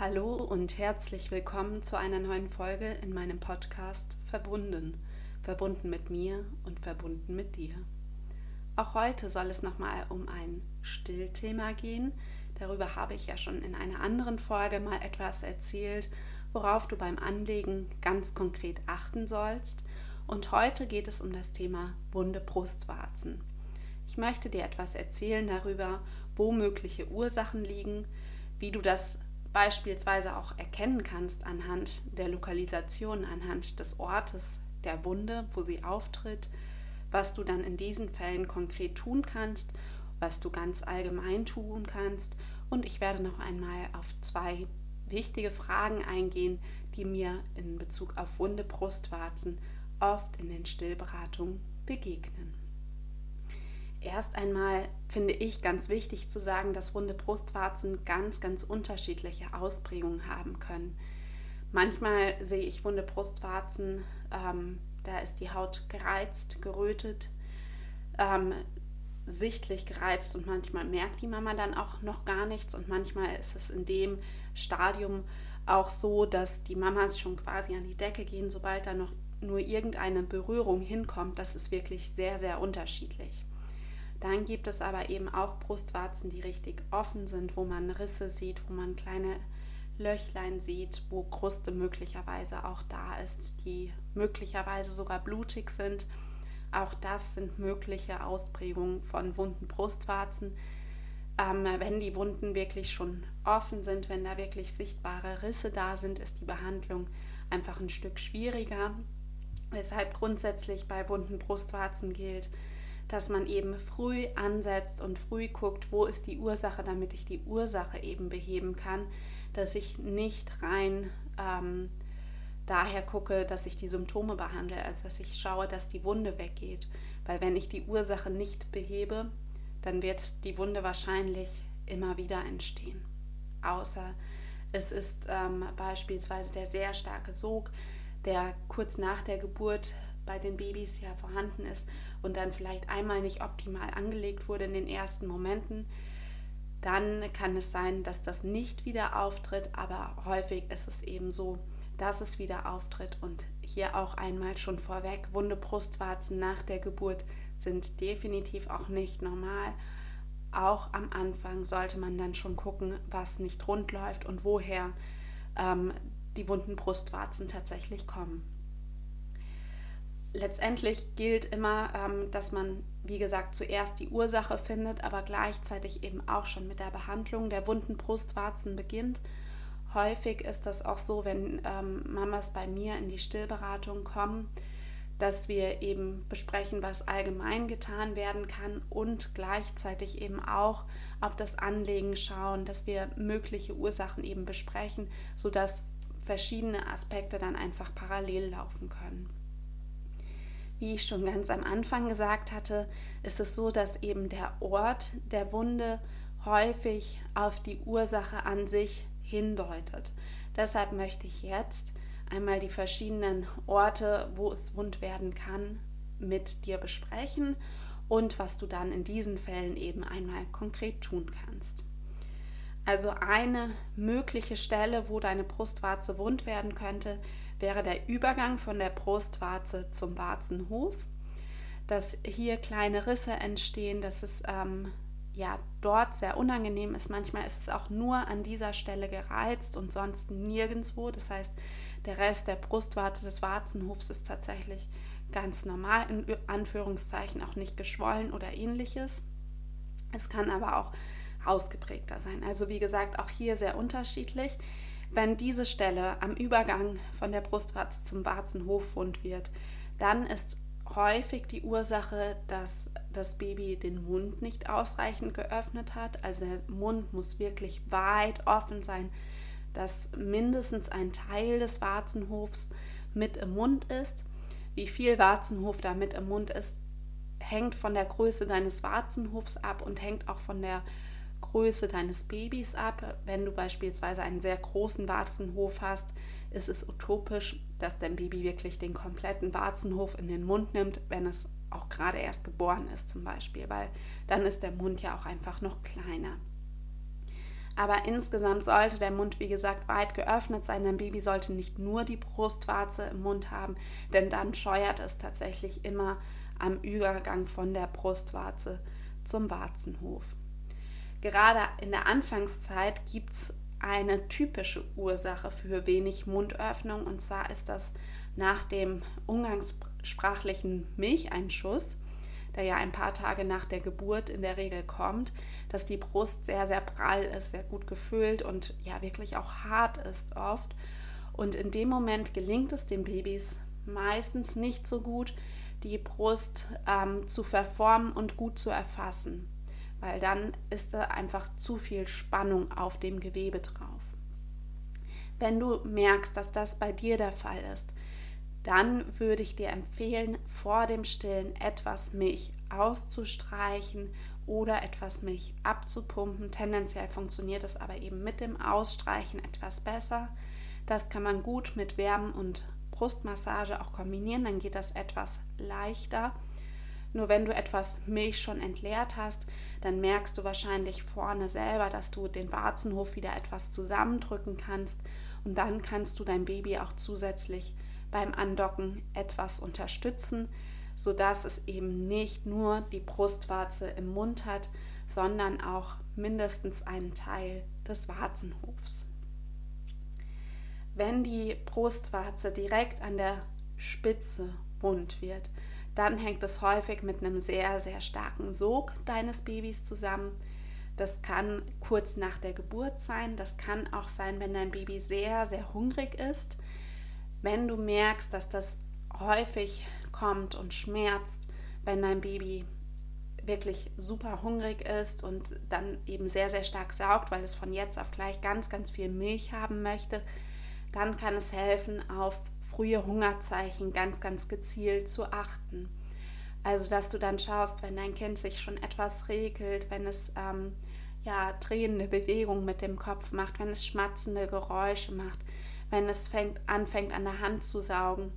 Hallo und herzlich willkommen zu einer neuen Folge in meinem Podcast Verbunden. Verbunden mit mir und verbunden mit dir. Auch heute soll es nochmal um ein Stillthema gehen. Darüber habe ich ja schon in einer anderen Folge mal etwas erzählt, worauf du beim Anlegen ganz konkret achten sollst. Und heute geht es um das Thema wunde Brustwarzen. Ich möchte dir etwas erzählen darüber, wo mögliche Ursachen liegen, wie du das beispielsweise auch erkennen kannst anhand der Lokalisation, anhand des Ortes der Wunde, wo sie auftritt, was du dann in diesen Fällen konkret tun kannst, was du ganz allgemein tun kannst. Und ich werde noch einmal auf zwei wichtige Fragen eingehen, die mir in Bezug auf wunde Brustwarzen oft in den Stillberatungen begegnen. Erst einmal finde ich ganz wichtig zu sagen, dass wunde Brustwarzen ganz, ganz unterschiedliche Ausprägungen haben können. Manchmal sehe ich wunde Brustwarzen, ähm, da ist die Haut gereizt, gerötet, ähm, sichtlich gereizt und manchmal merkt die Mama dann auch noch gar nichts und manchmal ist es in dem Stadium auch so, dass die Mamas schon quasi an die Decke gehen, sobald da noch nur irgendeine Berührung hinkommt. Das ist wirklich sehr, sehr unterschiedlich. Dann gibt es aber eben auch Brustwarzen, die richtig offen sind, wo man Risse sieht, wo man kleine Löchlein sieht, wo Kruste möglicherweise auch da ist, die möglicherweise sogar blutig sind. Auch das sind mögliche Ausprägungen von wunden Brustwarzen. Ähm, wenn die Wunden wirklich schon offen sind, wenn da wirklich sichtbare Risse da sind, ist die Behandlung einfach ein Stück schwieriger. Weshalb grundsätzlich bei wunden Brustwarzen gilt, dass man eben früh ansetzt und früh guckt, wo ist die Ursache, damit ich die Ursache eben beheben kann, dass ich nicht rein ähm, daher gucke, dass ich die Symptome behandle, als dass ich schaue, dass die Wunde weggeht. Weil wenn ich die Ursache nicht behebe, dann wird die Wunde wahrscheinlich immer wieder entstehen. Außer es ist ähm, beispielsweise der sehr starke Sog, der kurz nach der Geburt bei den Babys ja vorhanden ist und dann vielleicht einmal nicht optimal angelegt wurde in den ersten Momenten, dann kann es sein, dass das nicht wieder auftritt, aber häufig ist es eben so, dass es wieder auftritt und hier auch einmal schon vorweg, wunde Brustwarzen nach der Geburt sind definitiv auch nicht normal. Auch am Anfang sollte man dann schon gucken, was nicht rund läuft und woher ähm, die wunden Brustwarzen tatsächlich kommen letztendlich gilt immer, ähm, dass man, wie gesagt, zuerst die Ursache findet, aber gleichzeitig eben auch schon mit der Behandlung der wunden Brustwarzen beginnt. Häufig ist das auch so, wenn ähm, Mamas bei mir in die Stillberatung kommen, dass wir eben besprechen, was allgemein getan werden kann und gleichzeitig eben auch auf das Anlegen schauen, dass wir mögliche Ursachen eben besprechen, sodass verschiedene Aspekte dann einfach parallel laufen können. Wie ich schon ganz am Anfang gesagt hatte, ist es so, dass eben der Ort der Wunde häufig auf die Ursache an sich hindeutet. Deshalb möchte ich jetzt einmal die verschiedenen Orte, wo es wund werden kann, mit dir besprechen und was du dann in diesen Fällen eben einmal konkret tun kannst. Also eine mögliche Stelle, wo deine Brustwarze wund werden könnte, wäre der Übergang von der Brustwarze zum Warzenhof, dass hier kleine Risse entstehen, dass es ähm, ja dort sehr unangenehm ist. Manchmal ist es auch nur an dieser Stelle gereizt und sonst nirgendwo. Das heißt, der Rest der Brustwarze des Warzenhofs ist tatsächlich ganz normal, in Anführungszeichen auch nicht geschwollen oder ähnliches. Es kann aber auch ausgeprägter sein. Also wie gesagt, auch hier sehr unterschiedlich. Wenn diese Stelle am Übergang von der Brustwarze zum Warzenhof wund wird, dann ist häufig die Ursache, dass das Baby den Mund nicht ausreichend geöffnet hat. Also der Mund muss wirklich weit offen sein, dass mindestens ein Teil des Warzenhofs mit im Mund ist. Wie viel Warzenhof da mit im Mund ist, hängt von der Größe deines Warzenhofs ab und hängt auch von der Größe deines Babys ab. Wenn du beispielsweise einen sehr großen Warzenhof hast, ist es utopisch, dass dein Baby wirklich den kompletten Warzenhof in den Mund nimmt, wenn es auch gerade erst geboren ist zum Beispiel, weil dann ist der Mund ja auch einfach noch kleiner. Aber insgesamt sollte der Mund, wie gesagt, weit geöffnet sein. Dein Baby sollte nicht nur die Brustwarze im Mund haben, denn dann scheuert es tatsächlich immer am Übergang von der Brustwarze zum Warzenhof. Gerade in der Anfangszeit gibt es eine typische Ursache für wenig Mundöffnung und zwar ist das nach dem umgangssprachlichen Milcheinschuss, der ja ein paar Tage nach der Geburt in der Regel kommt, dass die Brust sehr, sehr prall ist, sehr gut gefüllt und ja wirklich auch hart ist oft. Und in dem Moment gelingt es den Babys meistens nicht so gut, die Brust ähm, zu verformen und gut zu erfassen, weil dann ist da einfach zu viel Spannung auf dem Gewebe drauf. Wenn du merkst, dass das bei dir der Fall ist, dann würde ich dir empfehlen, vor dem Stillen etwas Milch auszustreichen oder etwas Milch abzupumpen. Tendenziell funktioniert es aber eben mit dem Ausstreichen etwas besser. Das kann man gut mit Wärmen und Brustmassage auch kombinieren, dann geht das etwas leichter. Nur wenn du etwas Milch schon entleert hast, dann merkst du wahrscheinlich vorne selber, dass du den Warzenhof wieder etwas zusammendrücken kannst und dann kannst du dein Baby auch zusätzlich beim Andocken etwas unterstützen, sodass es eben nicht nur die Brustwarze im Mund hat, sondern auch mindestens einen Teil des Warzenhofs. Wenn die Brustwarze direkt an der Spitze wund wird, dann hängt es häufig mit einem sehr, sehr starken Sog deines Babys zusammen. Das kann kurz nach der Geburt sein, das kann auch sein, wenn dein Baby sehr, sehr hungrig ist. Wenn du merkst, dass das häufig kommt und schmerzt, wenn dein Baby wirklich super hungrig ist und dann eben sehr, sehr stark saugt, weil es von jetzt auf gleich ganz, ganz viel Milch haben möchte, dann kann es helfen, auf frühe Hungerzeichen ganz, ganz gezielt zu achten. Also, dass du dann schaust, wenn dein Kind sich schon etwas regelt, wenn es ähm, ja, drehende Bewegungen mit dem Kopf macht, wenn es schmatzende Geräusche macht, wenn es fängt, anfängt an der Hand zu saugen.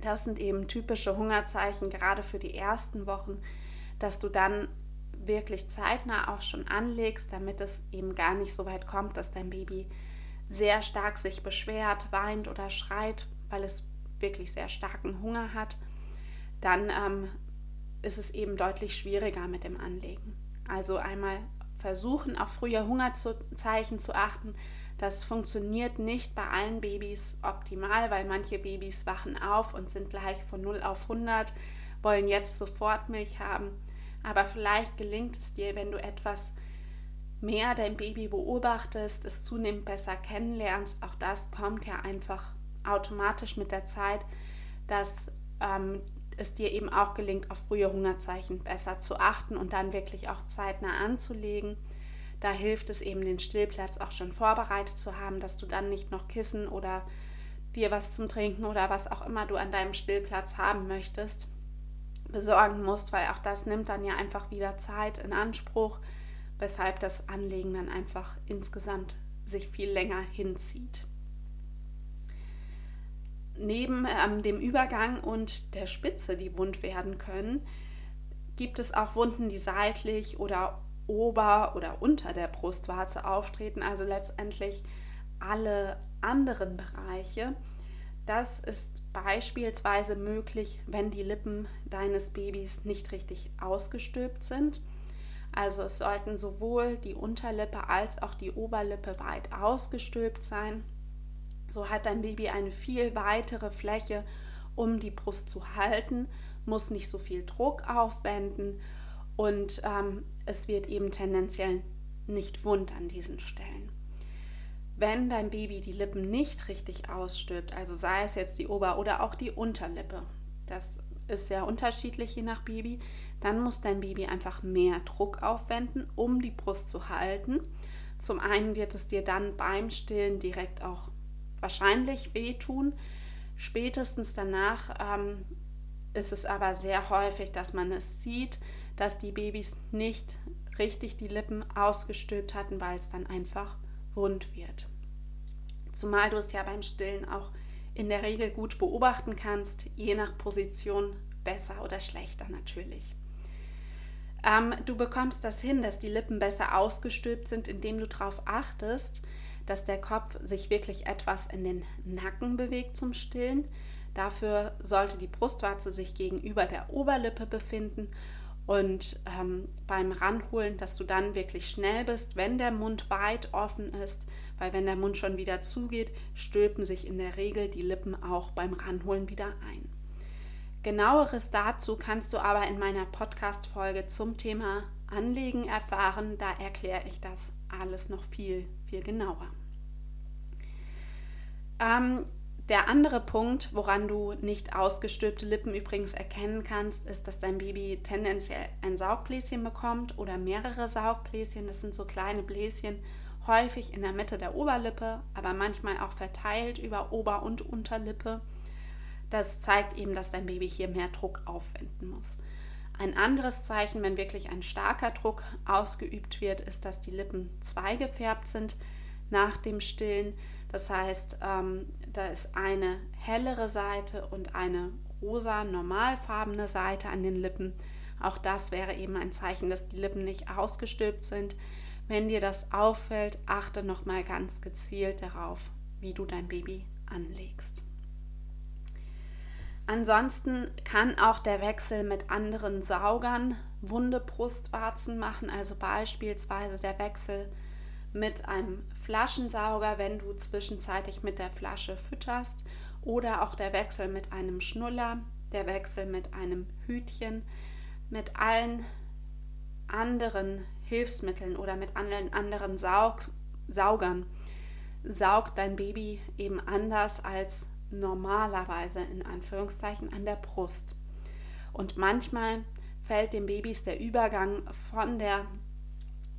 Das sind eben typische Hungerzeichen, gerade für die ersten Wochen, dass du dann wirklich zeitnah auch schon anlegst, damit es eben gar nicht so weit kommt, dass dein Baby sehr stark sich beschwert, weint oder schreit, weil es wirklich sehr starken Hunger hat, dann ähm, ist es eben deutlich schwieriger mit dem Anlegen. Also einmal versuchen, auf frühe Hungerzeichen zu achten. Das funktioniert nicht bei allen Babys optimal, weil manche Babys wachen auf und sind gleich von 0 auf 100, wollen jetzt sofort Milch haben. Aber vielleicht gelingt es dir, wenn du etwas mehr dein Baby beobachtest, es zunehmend besser kennenlernst, auch das kommt ja einfach automatisch mit der Zeit, dass ähm, es dir eben auch gelingt, auf frühe Hungerzeichen besser zu achten und dann wirklich auch zeitnah anzulegen. Da hilft es eben, den Stillplatz auch schon vorbereitet zu haben, dass du dann nicht noch Kissen oder dir was zum Trinken oder was auch immer du an deinem Stillplatz haben möchtest, besorgen musst, weil auch das nimmt dann ja einfach wieder Zeit in Anspruch weshalb das Anlegen dann einfach insgesamt sich viel länger hinzieht. Neben ähm, dem Übergang und der Spitze, die wund werden können, gibt es auch Wunden, die seitlich oder ober oder unter der Brustwarze auftreten, also letztendlich alle anderen Bereiche. Das ist beispielsweise möglich, wenn die Lippen deines Babys nicht richtig ausgestülpt sind also es sollten sowohl die Unterlippe als auch die Oberlippe weit ausgestülpt sein. So hat dein Baby eine viel weitere Fläche, um die Brust zu halten, muss nicht so viel Druck aufwenden und ähm, es wird eben tendenziell nicht wund an diesen Stellen. Wenn dein Baby die Lippen nicht richtig ausstülpt, also sei es jetzt die Ober- oder auch die Unterlippe, das ist sehr unterschiedlich je nach Baby, dann muss dein Baby einfach mehr Druck aufwenden, um die Brust zu halten. Zum einen wird es dir dann beim Stillen direkt auch wahrscheinlich wehtun. Spätestens danach ähm, ist es aber sehr häufig, dass man es sieht, dass die Babys nicht richtig die Lippen ausgestülpt hatten, weil es dann einfach wund wird. Zumal du es ja beim Stillen auch in der Regel gut beobachten kannst, je nach Position besser oder schlechter natürlich. Ähm, du bekommst das hin, dass die Lippen besser ausgestülpt sind, indem du darauf achtest, dass der Kopf sich wirklich etwas in den Nacken bewegt zum Stillen. Dafür sollte die Brustwarze sich gegenüber der Oberlippe befinden und ähm, beim Ranholen, dass du dann wirklich schnell bist, wenn der Mund weit offen ist, weil wenn der Mund schon wieder zugeht, stülpen sich in der Regel die Lippen auch beim Ranholen wieder ein. Genaueres dazu kannst du aber in meiner Podcast-Folge zum Thema Anlegen erfahren. Da erkläre ich das alles noch viel, viel genauer. Ähm, der andere Punkt, woran du nicht ausgestülpte Lippen übrigens erkennen kannst, ist, dass dein Baby tendenziell ein Saugbläschen bekommt oder mehrere Saugbläschen. Das sind so kleine Bläschen, häufig in der Mitte der Oberlippe, aber manchmal auch verteilt über Ober- und Unterlippe. Das zeigt eben, dass dein Baby hier mehr Druck aufwenden muss. Ein anderes Zeichen, wenn wirklich ein starker Druck ausgeübt wird, ist, dass die Lippen zweigefärbt sind nach dem Stillen. Das heißt, ähm, da ist eine hellere Seite und eine rosa normalfarbene Seite an den Lippen. Auch das wäre eben ein Zeichen, dass die Lippen nicht ausgestülpt sind. Wenn dir das auffällt, achte nochmal ganz gezielt darauf, wie du dein Baby anlegst. Ansonsten kann auch der Wechsel mit anderen Saugern wunde Brustwarzen machen, also beispielsweise der Wechsel mit einem Flaschensauger, wenn du zwischenzeitlich mit der Flasche fütterst, oder auch der Wechsel mit einem Schnuller, der Wechsel mit einem Hütchen, mit allen anderen Hilfsmitteln oder mit allen anderen Saug Saugern. Saugt dein Baby eben anders als normalerweise in Anführungszeichen an der Brust. Und manchmal fällt den Babys der Übergang von der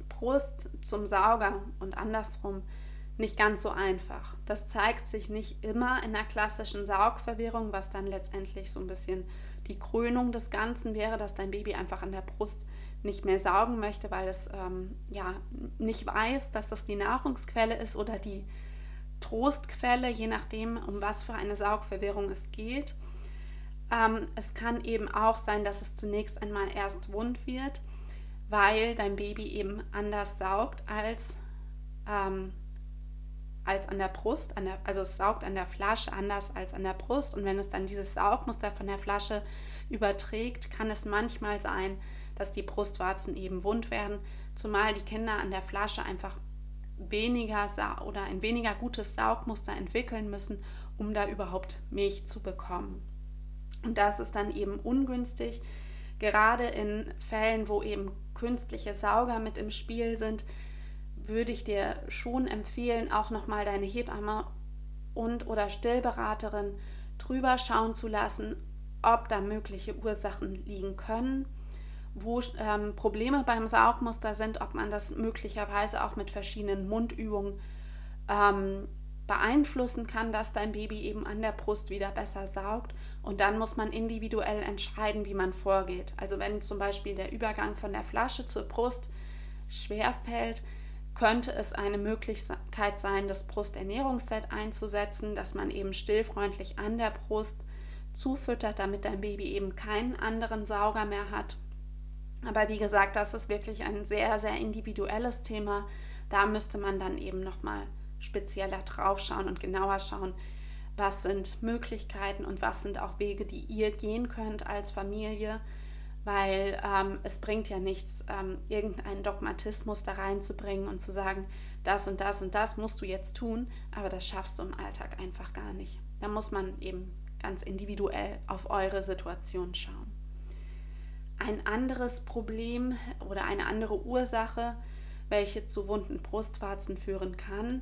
Brust zum Sauger und andersrum nicht ganz so einfach. Das zeigt sich nicht immer in der klassischen Saugverwirrung, was dann letztendlich so ein bisschen die Krönung des Ganzen wäre, dass dein Baby einfach an der Brust nicht mehr saugen möchte, weil es ähm, ja nicht weiß, dass das die Nahrungsquelle ist oder die Trostquelle, je nachdem, um was für eine Saugverwirrung es geht. Ähm, es kann eben auch sein, dass es zunächst einmal erst wund wird, weil dein Baby eben anders saugt als, ähm, als an der Brust. An der, also es saugt an der Flasche anders als an der Brust. Und wenn es dann dieses Saugmuster von der Flasche überträgt, kann es manchmal sein, dass die Brustwarzen eben wund werden, zumal die Kinder an der Flasche einfach weniger oder ein weniger gutes Saugmuster entwickeln müssen, um da überhaupt Milch zu bekommen. Und das ist dann eben ungünstig, gerade in Fällen, wo eben künstliche Sauger mit im Spiel sind, würde ich dir schon empfehlen, auch nochmal deine Hebamme und oder Stillberaterin drüber schauen zu lassen, ob da mögliche Ursachen liegen können wo ähm, Probleme beim Saugmuster sind, ob man das möglicherweise auch mit verschiedenen Mundübungen ähm, beeinflussen kann, dass dein Baby eben an der Brust wieder besser saugt. Und dann muss man individuell entscheiden, wie man vorgeht. Also wenn zum Beispiel der Übergang von der Flasche zur Brust schwer fällt, könnte es eine Möglichkeit sein, das Brusternährungsset einzusetzen, dass man eben stillfreundlich an der Brust zufüttert, damit dein Baby eben keinen anderen Sauger mehr hat aber wie gesagt, das ist wirklich ein sehr, sehr individuelles Thema. Da müsste man dann eben nochmal spezieller drauf schauen und genauer schauen, was sind Möglichkeiten und was sind auch Wege, die ihr gehen könnt als Familie, weil ähm, es bringt ja nichts, ähm, irgendeinen Dogmatismus da reinzubringen und zu sagen, das und das und das musst du jetzt tun, aber das schaffst du im Alltag einfach gar nicht. Da muss man eben ganz individuell auf eure Situation schauen. Ein anderes Problem oder eine andere Ursache, welche zu wunden Brustwarzen führen kann,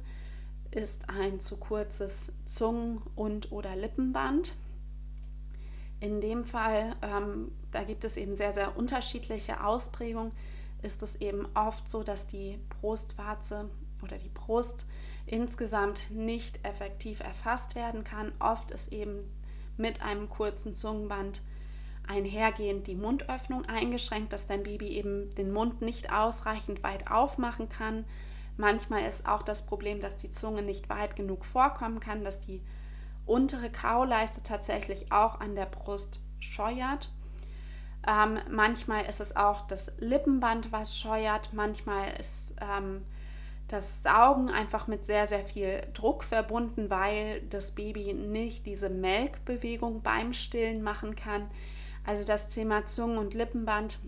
ist ein zu kurzes Zungen- und oder Lippenband. In dem Fall, ähm, da gibt es eben sehr, sehr unterschiedliche Ausprägungen, ist es eben oft so, dass die Brustwarze oder die Brust insgesamt nicht effektiv erfasst werden kann. Oft ist eben mit einem kurzen Zungenband einhergehend die Mundöffnung eingeschränkt, dass dein Baby eben den Mund nicht ausreichend weit aufmachen kann. Manchmal ist auch das Problem, dass die Zunge nicht weit genug vorkommen kann, dass die untere Kauleiste tatsächlich auch an der Brust scheuert. Ähm, manchmal ist es auch das Lippenband, was scheuert. Manchmal ist ähm, das Saugen einfach mit sehr, sehr viel Druck verbunden, weil das Baby nicht diese Melkbewegung beim Stillen machen kann. Also das Thema Zungen- und Lippenband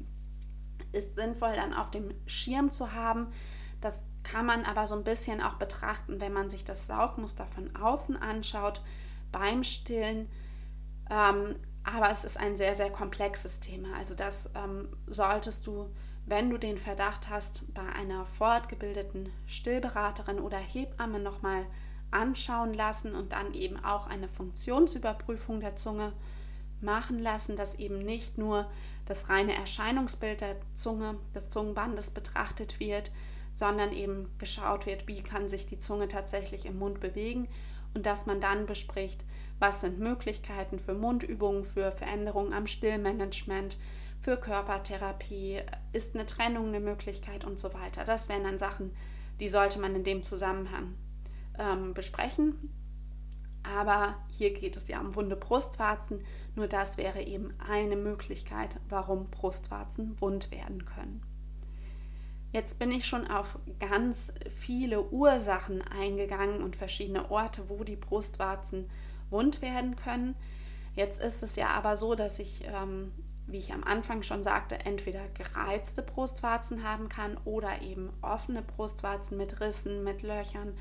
ist sinnvoll dann auf dem Schirm zu haben. Das kann man aber so ein bisschen auch betrachten, wenn man sich das Saugmuster von außen anschaut beim Stillen. Ähm, aber es ist ein sehr, sehr komplexes Thema. Also das ähm, solltest du, wenn du den Verdacht hast, bei einer fortgebildeten Stillberaterin oder Hebamme nochmal anschauen lassen und dann eben auch eine Funktionsüberprüfung der Zunge machen lassen, dass eben nicht nur das reine Erscheinungsbild der Zunge, des Zungenbandes betrachtet wird, sondern eben geschaut wird, wie kann sich die Zunge tatsächlich im Mund bewegen und dass man dann bespricht, was sind Möglichkeiten für Mundübungen, für Veränderungen am Stillmanagement, für Körpertherapie, ist eine Trennung eine Möglichkeit und so weiter. Das wären dann Sachen, die sollte man in dem Zusammenhang ähm, besprechen. Aber hier geht es ja um wunde Brustwarzen. Nur das wäre eben eine Möglichkeit, warum Brustwarzen wund werden können. Jetzt bin ich schon auf ganz viele Ursachen eingegangen und verschiedene Orte, wo die Brustwarzen wund werden können. Jetzt ist es ja aber so, dass ich, ähm, wie ich am Anfang schon sagte, entweder gereizte Brustwarzen haben kann oder eben offene Brustwarzen mit Rissen, mit Löchern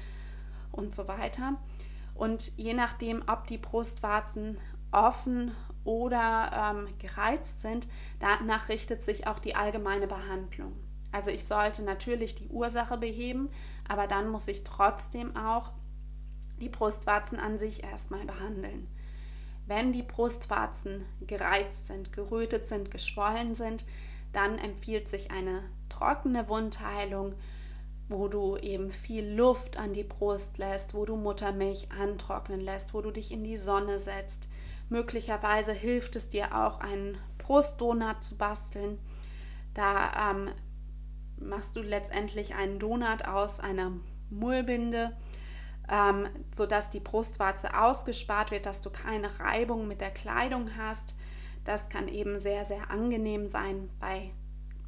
und so weiter. Und je nachdem, ob die Brustwarzen offen oder ähm, gereizt sind, danach richtet sich auch die allgemeine Behandlung. Also ich sollte natürlich die Ursache beheben, aber dann muss ich trotzdem auch die Brustwarzen an sich erstmal behandeln. Wenn die Brustwarzen gereizt sind, gerötet sind, geschwollen sind, dann empfiehlt sich eine trockene Wundheilung wo du eben viel Luft an die Brust lässt, wo du Muttermilch antrocknen lässt, wo du dich in die Sonne setzt. Möglicherweise hilft es dir auch, einen Brustdonut zu basteln. Da ähm, machst du letztendlich einen Donut aus einer Mullbinde, ähm, sodass die Brustwarze ausgespart wird, dass du keine Reibung mit der Kleidung hast. Das kann eben sehr, sehr angenehm sein bei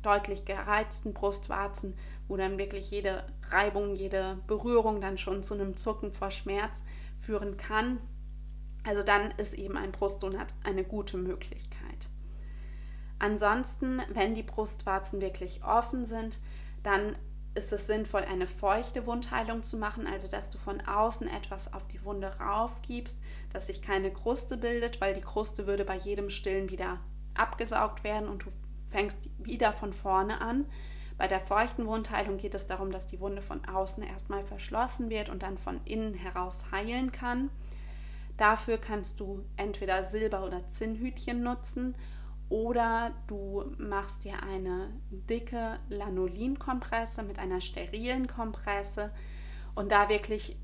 deutlich gereizten Brustwarzen, wo dann wirklich jede Reibung, jede Berührung dann schon zu einem Zucken vor Schmerz führen kann. Also dann ist eben ein Brustdonut eine gute Möglichkeit. Ansonsten, wenn die Brustwarzen wirklich offen sind, dann ist es sinnvoll, eine feuchte Wundheilung zu machen, also dass du von außen etwas auf die Wunde raufgibst, dass sich keine Kruste bildet, weil die Kruste würde bei jedem Stillen wieder abgesaugt werden und du fängst wieder von vorne an. Bei der feuchten Wundheilung geht es darum, dass die Wunde von außen erstmal verschlossen wird und dann von innen heraus heilen kann. Dafür kannst du entweder Silber- oder Zinnhütchen nutzen oder du machst dir eine dicke Lanolinkompresse mit einer sterilen Kompresse und da wirklich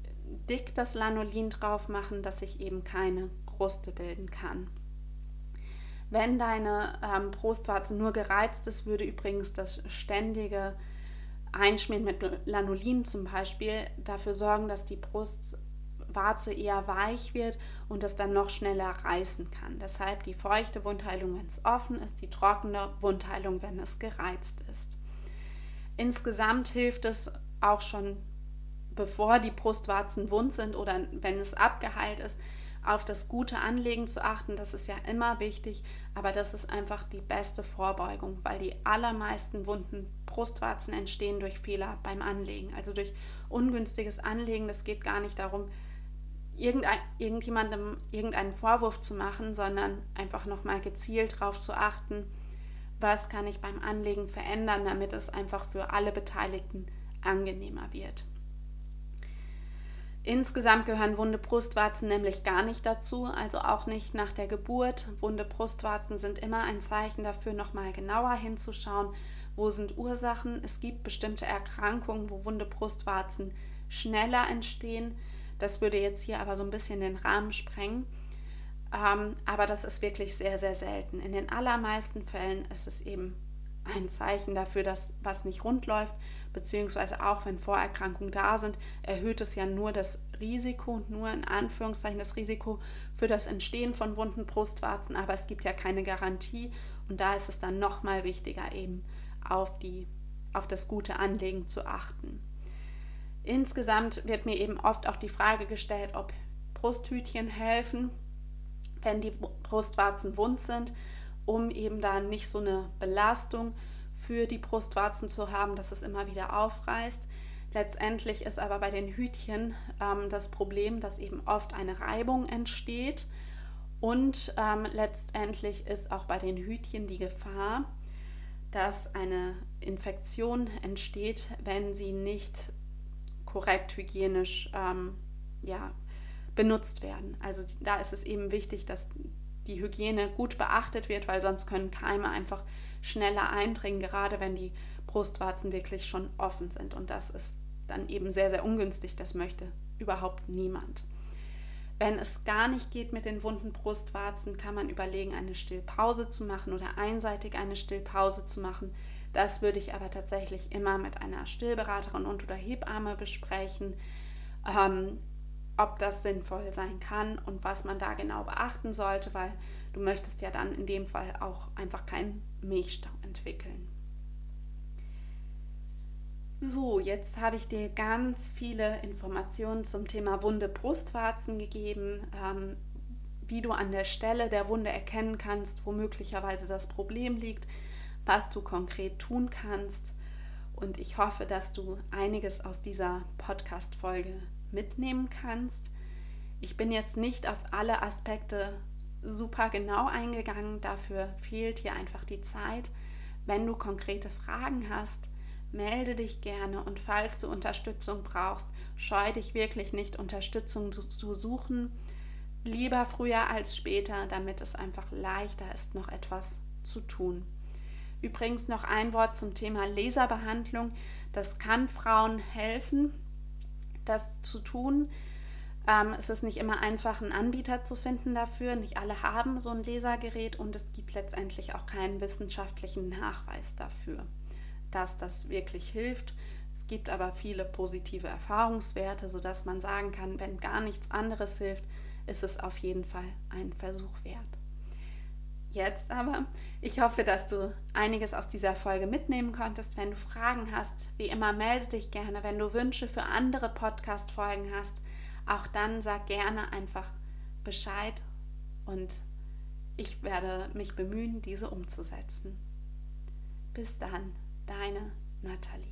dick das Lanolin drauf machen, dass sich eben keine Kruste bilden kann. Wenn deine ähm, Brustwarze nur gereizt ist, würde übrigens das ständige Einschmieren mit Lanolin zum Beispiel dafür sorgen, dass die Brustwarze eher weich wird und es dann noch schneller reißen kann. Deshalb die feuchte Wundheilung, wenn es offen ist, die trockene Wundheilung, wenn es gereizt ist. Insgesamt hilft es auch schon, bevor die Brustwarzen wund sind oder wenn es abgeheilt ist, auf das gute Anlegen zu achten, das ist ja immer wichtig, aber das ist einfach die beste Vorbeugung, weil die allermeisten wunden Brustwarzen entstehen durch Fehler beim Anlegen, also durch ungünstiges Anlegen. Das geht gar nicht darum, irgendein, irgendjemandem irgendeinen Vorwurf zu machen, sondern einfach nochmal gezielt darauf zu achten, was kann ich beim Anlegen verändern, damit es einfach für alle Beteiligten angenehmer wird. Insgesamt gehören wunde Brustwarzen nämlich gar nicht dazu, also auch nicht nach der Geburt. Wunde Brustwarzen sind immer ein Zeichen dafür, nochmal genauer hinzuschauen, wo sind Ursachen. Es gibt bestimmte Erkrankungen, wo wunde Brustwarzen schneller entstehen. Das würde jetzt hier aber so ein bisschen den Rahmen sprengen. Ähm, aber das ist wirklich sehr, sehr selten. In den allermeisten Fällen ist es eben ein Zeichen dafür, dass was nicht rund läuft, beziehungsweise auch wenn Vorerkrankungen da sind, erhöht es ja nur das Risiko, nur in Anführungszeichen das Risiko für das Entstehen von wunden Brustwarzen, aber es gibt ja keine Garantie Und da ist es dann nochmal wichtiger, eben auf, die, auf das gute Anlegen zu achten. Insgesamt wird mir eben oft auch die Frage gestellt, ob Brusthütchen helfen, wenn die Brustwarzen wund sind, um eben da nicht so eine Belastung für die Brustwarzen zu haben, dass es immer wieder aufreißt. Letztendlich ist aber bei den Hütchen ähm, das Problem, dass eben oft eine Reibung entsteht und ähm, letztendlich ist auch bei den Hütchen die Gefahr, dass eine Infektion entsteht, wenn sie nicht korrekt hygienisch ähm, ja, benutzt werden. Also da ist es eben wichtig, dass die Hygiene gut beachtet wird, weil sonst können Keime einfach schneller eindringen, gerade wenn die Brustwarzen wirklich schon offen sind. Und das ist dann eben sehr, sehr ungünstig. Das möchte überhaupt niemand. Wenn es gar nicht geht mit den wunden Brustwarzen, kann man überlegen, eine Stillpause zu machen oder einseitig eine Stillpause zu machen. Das würde ich aber tatsächlich immer mit einer Stillberaterin und oder Hebamme besprechen, ähm, ob das sinnvoll sein kann und was man da genau beachten sollte, weil du möchtest ja dann in dem Fall auch einfach keinen Milchstau entwickeln. So, jetzt habe ich dir ganz viele Informationen zum Thema Wunde Brustwarzen gegeben, ähm, wie du an der Stelle der Wunde erkennen kannst, wo möglicherweise das Problem liegt, was du konkret tun kannst. Und ich hoffe, dass du einiges aus dieser Podcast-Folge mitnehmen kannst. Ich bin jetzt nicht auf alle Aspekte super genau eingegangen, dafür fehlt hier einfach die Zeit. Wenn du konkrete Fragen hast, melde dich gerne und falls du Unterstützung brauchst, scheu dich wirklich nicht, Unterstützung zu suchen. Lieber früher als später, damit es einfach leichter ist, noch etwas zu tun. Übrigens noch ein Wort zum Thema Laserbehandlung. Das kann Frauen helfen, das zu tun. Ähm, es ist nicht immer einfach, einen Anbieter zu finden dafür. Nicht alle haben so ein Lasergerät und es gibt letztendlich auch keinen wissenschaftlichen Nachweis dafür dass das wirklich hilft. Es gibt aber viele positive Erfahrungswerte, sodass man sagen kann, wenn gar nichts anderes hilft, ist es auf jeden Fall ein Versuch wert. Jetzt aber, ich hoffe, dass du einiges aus dieser Folge mitnehmen konntest. Wenn du Fragen hast, wie immer, melde dich gerne. Wenn du Wünsche für andere Podcast-Folgen hast, auch dann sag gerne einfach Bescheid und ich werde mich bemühen, diese umzusetzen. Bis dann. Deine Nathalie.